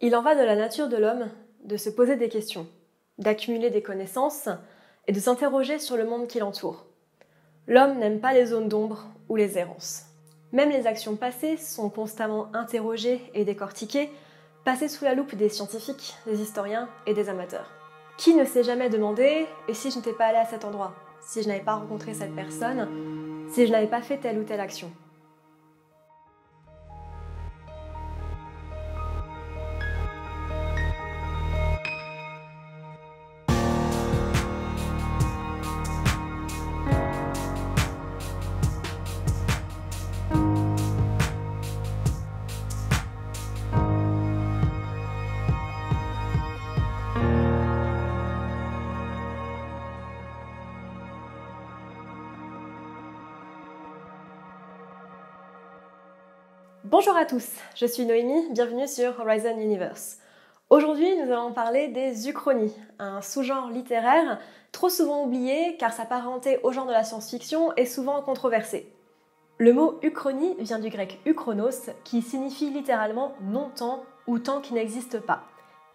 Il en va de la nature de l'homme de se poser des questions, d'accumuler des connaissances et de s'interroger sur le monde qui l'entoure. L'homme n'aime pas les zones d'ombre ou les errances. Même les actions passées sont constamment interrogées et décortiquées, passées sous la loupe des scientifiques, des historiens et des amateurs. Qui ne s'est jamais demandé et si je n'étais pas allé à cet endroit, si je n'avais pas rencontré cette personne, si je n'avais pas fait telle ou telle action? Bonjour à tous, je suis Noémie, bienvenue sur Horizon Universe. Aujourd'hui, nous allons parler des uchronies, un sous-genre littéraire trop souvent oublié car sa parenté au genre de la science-fiction est souvent controversée. Le mot uchronie vient du grec uchronos qui signifie littéralement non-temps ou temps qui n'existe pas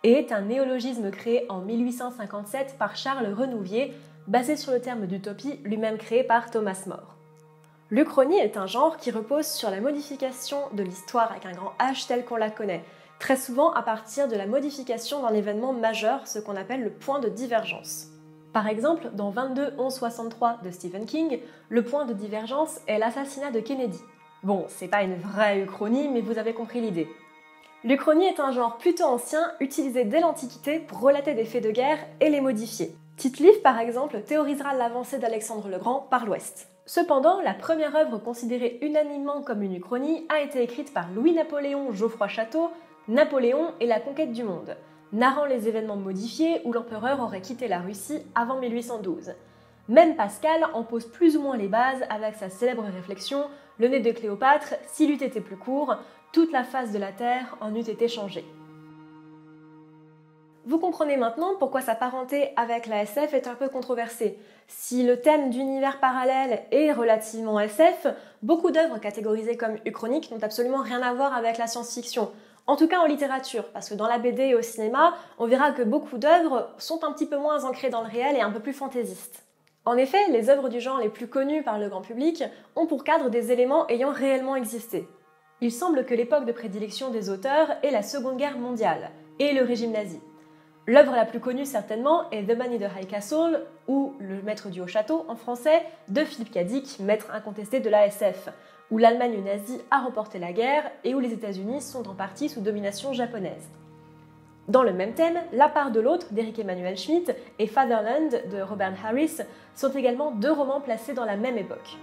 et est un néologisme créé en 1857 par Charles Renouvier basé sur le terme d'utopie lui-même créé par Thomas More. L'Uchronie est un genre qui repose sur la modification de l'histoire avec un grand H tel qu'on la connaît, très souvent à partir de la modification d'un événement majeur, ce qu'on appelle le point de divergence. Par exemple, dans 22 11 63 de Stephen King, le point de divergence est l'assassinat de Kennedy. Bon, c'est pas une vraie uchronie, mais vous avez compris l'idée. L'Uchronie est un genre plutôt ancien, utilisé dès l'Antiquité pour relater des faits de guerre et les modifier. Tite-Livre, par exemple, théorisera l'avancée d'Alexandre le Grand par l'Ouest. Cependant, la première œuvre considérée unanimement comme une uchronie a été écrite par Louis-Napoléon Geoffroy Château, Napoléon et la conquête du monde, narrant les événements modifiés où l'empereur aurait quitté la Russie avant 1812. Même Pascal en pose plus ou moins les bases avec sa célèbre réflexion Le nez de Cléopâtre, s'il eût été plus court, toute la face de la Terre en eût été changée. Vous comprenez maintenant pourquoi sa parenté avec la SF est un peu controversée. Si le thème d'univers parallèle est relativement SF, beaucoup d'œuvres catégorisées comme uchroniques n'ont absolument rien à voir avec la science-fiction. En tout cas en littérature, parce que dans la BD et au cinéma, on verra que beaucoup d'œuvres sont un petit peu moins ancrées dans le réel et un peu plus fantaisistes. En effet, les œuvres du genre les plus connues par le grand public ont pour cadre des éléments ayant réellement existé. Il semble que l'époque de prédilection des auteurs est la Seconde Guerre mondiale et le régime nazi. L'œuvre la plus connue certainement est The Man in the High Castle ou Le Maître du Haut Château en français de Philippe Cadic, maître incontesté de l'ASF, où l'Allemagne nazie a remporté la guerre et où les États-Unis sont en partie sous domination japonaise. Dans le même thème, La part de l'autre d'Eric Emmanuel Schmitt et Fatherland de Robert Harris sont également deux romans placés dans la même époque.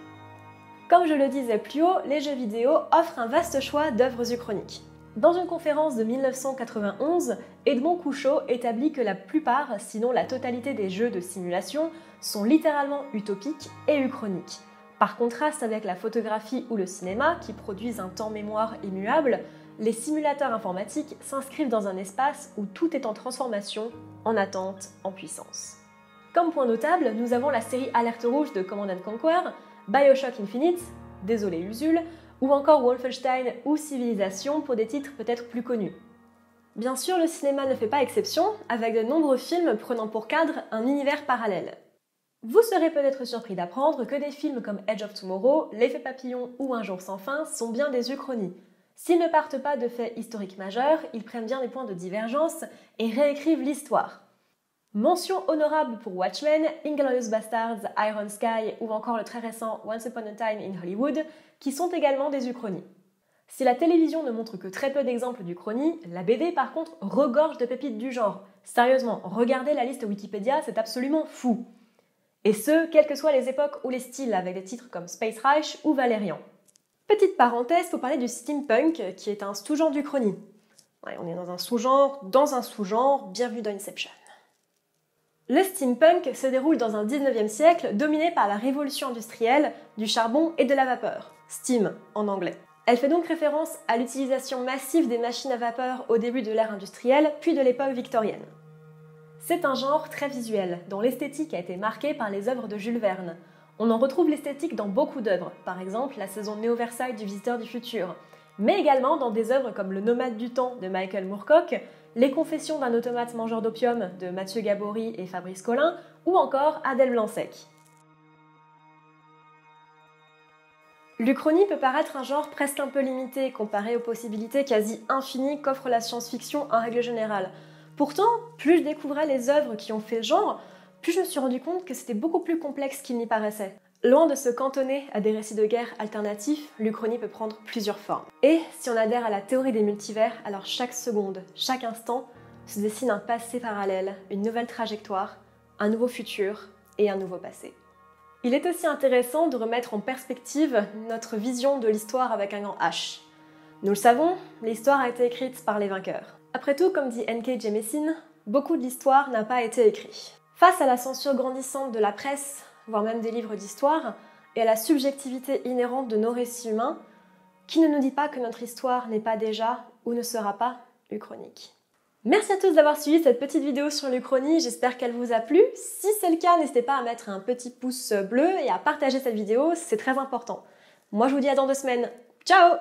Comme je le disais plus haut, les jeux vidéo offrent un vaste choix d'œuvres uchroniques. Dans une conférence de 1991, Edmond Couchot établit que la plupart, sinon la totalité des jeux de simulation, sont littéralement utopiques et uchroniques. Par contraste avec la photographie ou le cinéma, qui produisent un temps-mémoire immuable, les simulateurs informatiques s'inscrivent dans un espace où tout est en transformation, en attente, en puissance. Comme point notable, nous avons la série Alerte Rouge de Command Conquer, Bioshock Infinite, désolé Usul, ou encore Wolfenstein ou Civilisation pour des titres peut-être plus connus. Bien sûr, le cinéma ne fait pas exception, avec de nombreux films prenant pour cadre un univers parallèle. Vous serez peut-être surpris d'apprendre que des films comme Edge of Tomorrow, L'effet papillon ou Un jour sans fin sont bien des uchronies. S'ils ne partent pas de faits historiques majeurs, ils prennent bien des points de divergence et réécrivent l'histoire. Mention honorable pour Watchmen, Inglourious Bastards, Iron Sky ou encore le très récent Once Upon a Time in Hollywood, qui sont également des uchronies. Si la télévision ne montre que très peu d'exemples d'uchronie, la BD par contre regorge de pépites du genre. Sérieusement, regardez la liste Wikipédia, c'est absolument fou. Et ce, quelles que soient les époques ou les styles, avec des titres comme Space Reich ou Valérian. Petite parenthèse pour parler du steampunk, qui est un sous-genre d'uchronie. on est dans un sous-genre, dans un sous-genre, bienvenue dans Inception. Le steampunk se déroule dans un 19e siècle dominé par la révolution industrielle du charbon et de la vapeur, steam en anglais. Elle fait donc référence à l'utilisation massive des machines à vapeur au début de l'ère industrielle puis de l'époque victorienne. C'est un genre très visuel, dont l'esthétique a été marquée par les œuvres de Jules Verne. On en retrouve l'esthétique dans beaucoup d'œuvres, par exemple la saison Néo-Versailles du Visiteur du Futur, mais également dans des œuvres comme Le Nomade du Temps de Michael Moorcock, Les Confessions d'un automate mangeur d'opium de Mathieu Gabory et Fabrice Collin, ou encore Adèle Blanc-Sec. L'Uchronie peut paraître un genre presque un peu limité comparé aux possibilités quasi infinies qu'offre la science-fiction en règle générale. Pourtant, plus je découvrais les œuvres qui ont fait genre, plus je me suis rendu compte que c'était beaucoup plus complexe qu'il n'y paraissait. Loin de se cantonner à des récits de guerre alternatifs, l'Uchronie peut prendre plusieurs formes. Et si on adhère à la théorie des multivers, alors chaque seconde, chaque instant, se dessine un passé parallèle, une nouvelle trajectoire, un nouveau futur et un nouveau passé. Il est aussi intéressant de remettre en perspective notre vision de l'histoire avec un grand H. Nous le savons, l'histoire a été écrite par les vainqueurs. Après tout, comme dit N.K. Jemisin, beaucoup de l'histoire n'a pas été écrite. Face à la censure grandissante de la presse, voire même des livres d'histoire, et à la subjectivité inhérente de nos récits humains, qui ne nous dit pas que notre histoire n'est pas déjà ou ne sera pas uchronique Merci à tous d'avoir suivi cette petite vidéo sur l'Uchronie, j'espère qu'elle vous a plu. Si c'est le cas, n'hésitez pas à mettre un petit pouce bleu et à partager cette vidéo, c'est très important. Moi je vous dis à dans deux semaines. Ciao